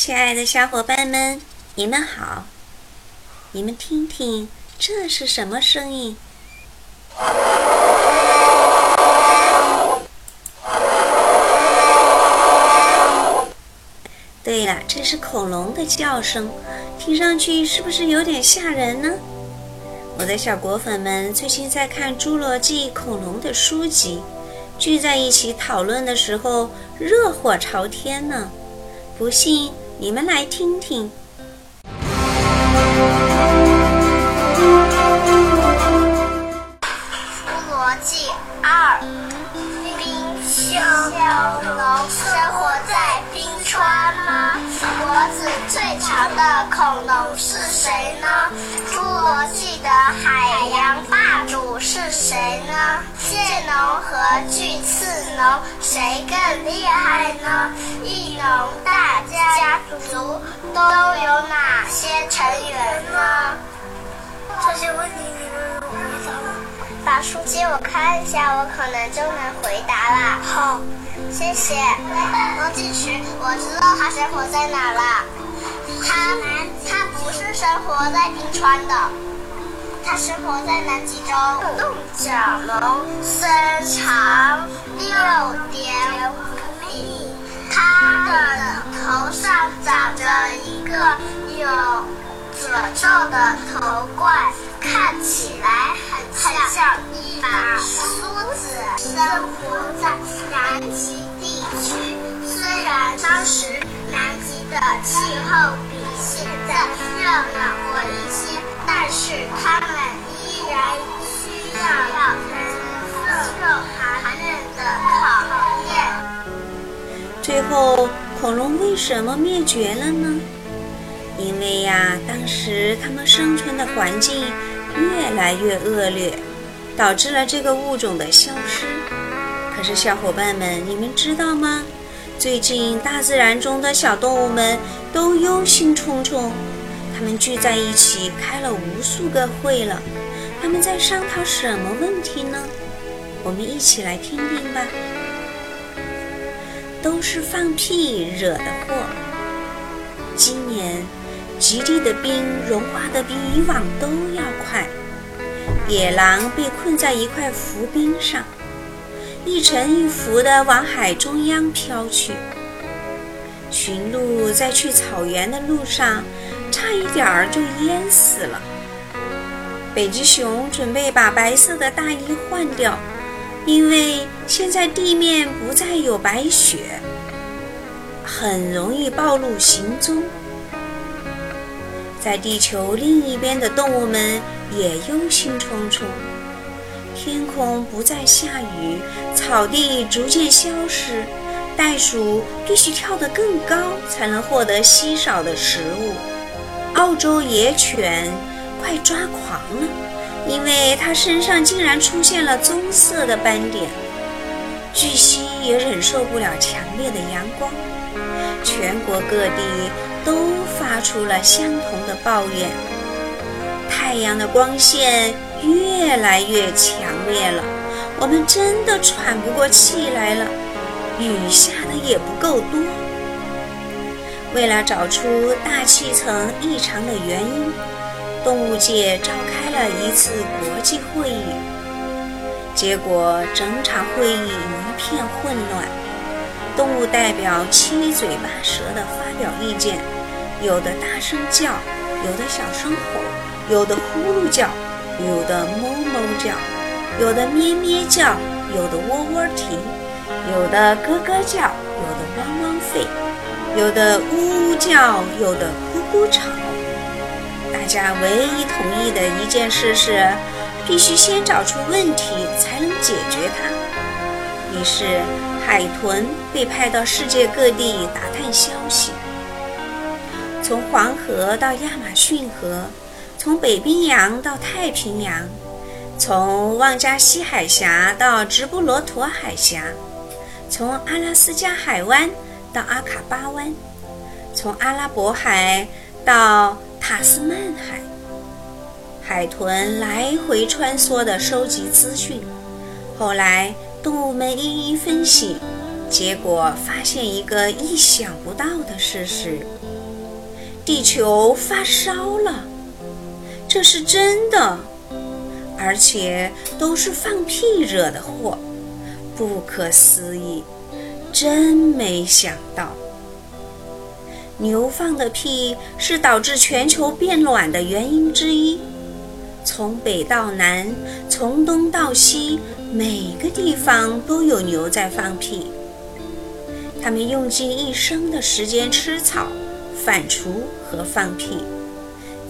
亲爱的小伙伴们，你们好！你们听听，这是什么声音？对了，这是恐龙的叫声，听上去是不是有点吓人呢？我的小果粉们最近在看《侏罗纪恐龙》的书籍，聚在一起讨论的时候，热火朝天呢。不信，你们来听听。的恐龙是谁呢？侏罗纪的海洋霸主是谁呢？剑龙和巨刺龙谁更厉害呢？翼龙大家族都有哪些成员呢？这些问题你们能回答吗？把书借我看一下，我可能就能回答了。好，谢谢。龙进去，我知道它生活在哪了。它它不是生活在冰川的，它生活在南极洲。洞角龙身长六点五米，它的头上长着一个有褶皱的头冠，看起来很像。一把梳子。生活在南极地区，虽然当时南极的气候比现在热暖和一些，但是它们依然需要承受寒冷的考验。最后，恐龙为什么灭绝了呢？因为呀，当时它们生存的环境越来越恶劣，导致了这个物种的消失。可是，小伙伴们，你们知道吗？最近大自然中的小动物们都忧心忡忡，它们聚在一起开了无数个会了。他们在商讨什么问题呢？我们一起来听听吧。都是放屁惹的祸。今年极地的冰融化的比以往都要快，野狼被困在一块浮冰上，一沉一浮地往海中央飘去。驯鹿在去草原的路上，差一点儿就淹死了。北极熊准备把白色的大衣换掉。因为现在地面不再有白雪，很容易暴露行踪。在地球另一边的动物们也忧心忡忡。天空不再下雨，草地逐渐消失，袋鼠必须跳得更高才能获得稀少的食物。澳洲野犬快抓狂了。因为它身上竟然出现了棕色的斑点，巨蜥也忍受不了强烈的阳光，全国各地都发出了相同的抱怨。太阳的光线越来越强烈了，我们真的喘不过气来了，雨下的也不够多。为了找出大气层异常的原因。动物界召开了一次国际会议，结果整场会议一片混乱。动物代表七嘴八舌地发表意见，有的大声叫，有的小声吼，有的呼噜叫，有的哞哞叫，有的咩咩叫，有的喔喔啼，有的咯咯叫，有的汪汪吠，有的呜呜叫，有的咕咕吵。大家唯一同意的一件事是，必须先找出问题，才能解决它。于是，海豚被派到世界各地打探消息，从黄河到亚马逊河，从北冰洋到太平洋，从旺加西海峡到直布罗陀海峡，从阿拉斯加海湾到阿卡巴湾，从阿拉伯海到。塔斯曼海，海豚来回穿梭地收集资讯。后来，动物们一一分析，结果发现一个意想不到的事实：地球发烧了。这是真的，而且都是放屁惹的祸，不可思议！真没想到，牛放的屁是导致全球变暖的原因之一。从北到南，从东到西，每个地方都有牛在放屁。它们用尽一生的时间吃草、反刍和放屁。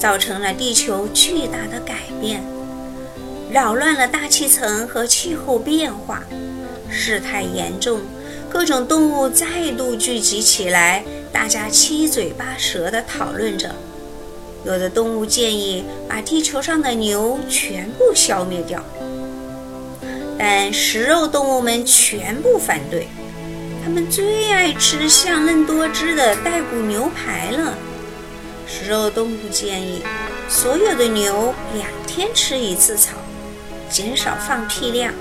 造成了地球巨大的改变，扰乱了大气层和气候变化，事态严重，各种动物再度聚集起来，大家七嘴八舌地讨论着。有的动物建议把地球上的牛全部消灭掉，但食肉动物们全部反对，他们最爱吃香嫩多汁的带骨牛排了。食肉动物建议所有的牛两天吃一次草，减少放屁量，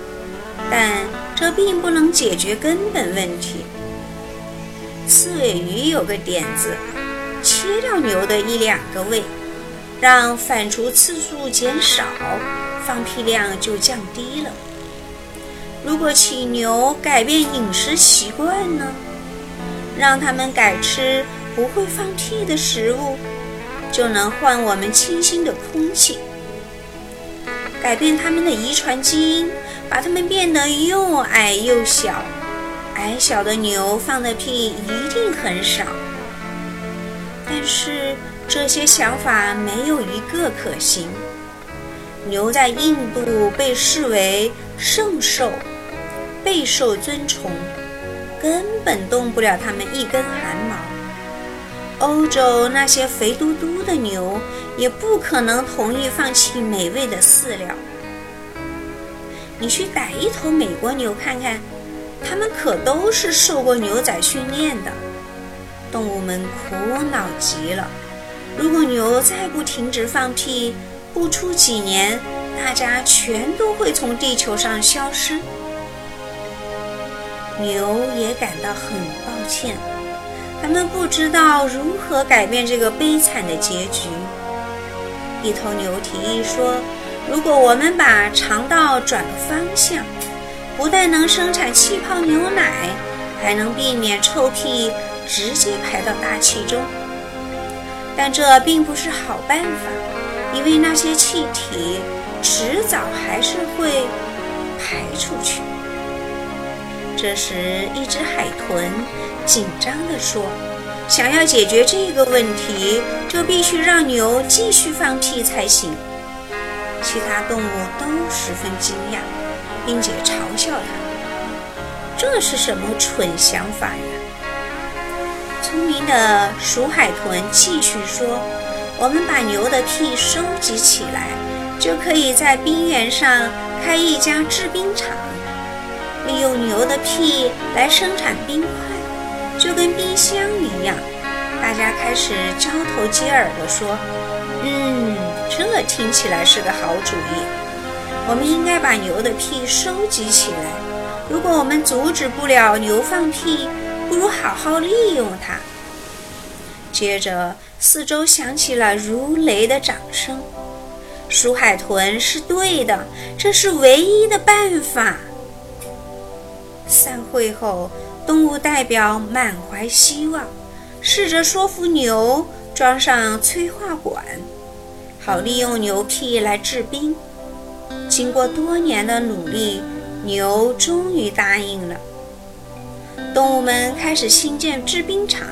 但这并不能解决根本问题。刺尾鱼有个点子，切掉牛的一两个胃，让反刍次数减少，放屁量就降低了。如果请牛改变饮食习惯呢？让他们改吃不会放屁的食物。就能换我们清新的空气，改变它们的遗传基因，把它们变得又矮又小。矮小的牛放的屁一定很少。但是这些想法没有一个可行。牛在印度被视为圣兽，备受尊崇，根本动不了它们一根汗毛。欧洲那些肥嘟嘟的牛也不可能同意放弃美味的饲料。你去逮一头美国牛看看，它们可都是受过牛仔训练的。动物们苦恼极了。如果牛再不停止放屁，不出几年，大家全都会从地球上消失。牛也感到很抱歉。他们不知道如何改变这个悲惨的结局。一头牛提议说：“如果我们把肠道转个方向，不但能生产气泡牛奶，还能避免臭屁直接排到大气中。但这并不是好办法，因为那些气体迟早还是会排出去。”这时，一只海豚。紧张地说：“想要解决这个问题，就必须让牛继续放屁才行。”其他动物都十分惊讶，并且嘲笑他：“这是什么蠢想法呀？”聪明的鼠海豚继续说：“我们把牛的屁收集起来，就可以在冰原上开一家制冰厂，用牛的屁来生产冰块。”就跟冰箱一样，大家开始交头接耳地说：“嗯，这听起来是个好主意。我们应该把牛的屁收集起来。如果我们阻止不了牛放屁，不如好好利用它。”接着，四周响起了如雷的掌声。鼠海豚是对的，这是唯一的办法。散会后。动物代表满怀希望，试着说服牛装上催化管，好利用牛屁来制冰。经过多年的努力，牛终于答应了。动物们开始新建制冰厂，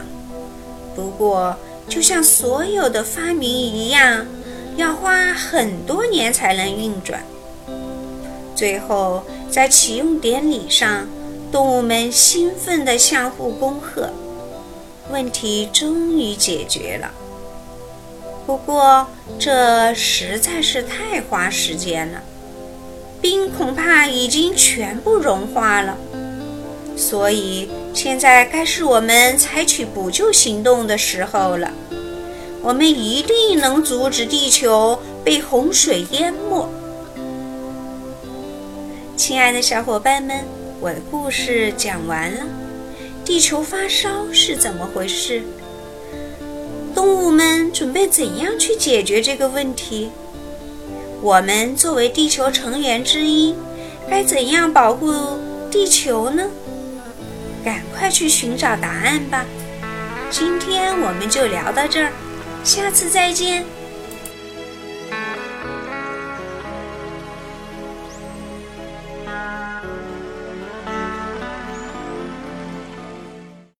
不过就像所有的发明一样，要花很多年才能运转。最后，在启用典礼上。动物们兴奋地相互恭贺，问题终于解决了。不过，这实在是太花时间了，冰恐怕已经全部融化了。所以，现在该是我们采取补救行动的时候了。我们一定能阻止地球被洪水淹没。亲爱的小伙伴们！我的故事讲完了。地球发烧是怎么回事？动物们准备怎样去解决这个问题？我们作为地球成员之一，该怎样保护地球呢？赶快去寻找答案吧！今天我们就聊到这儿，下次再见。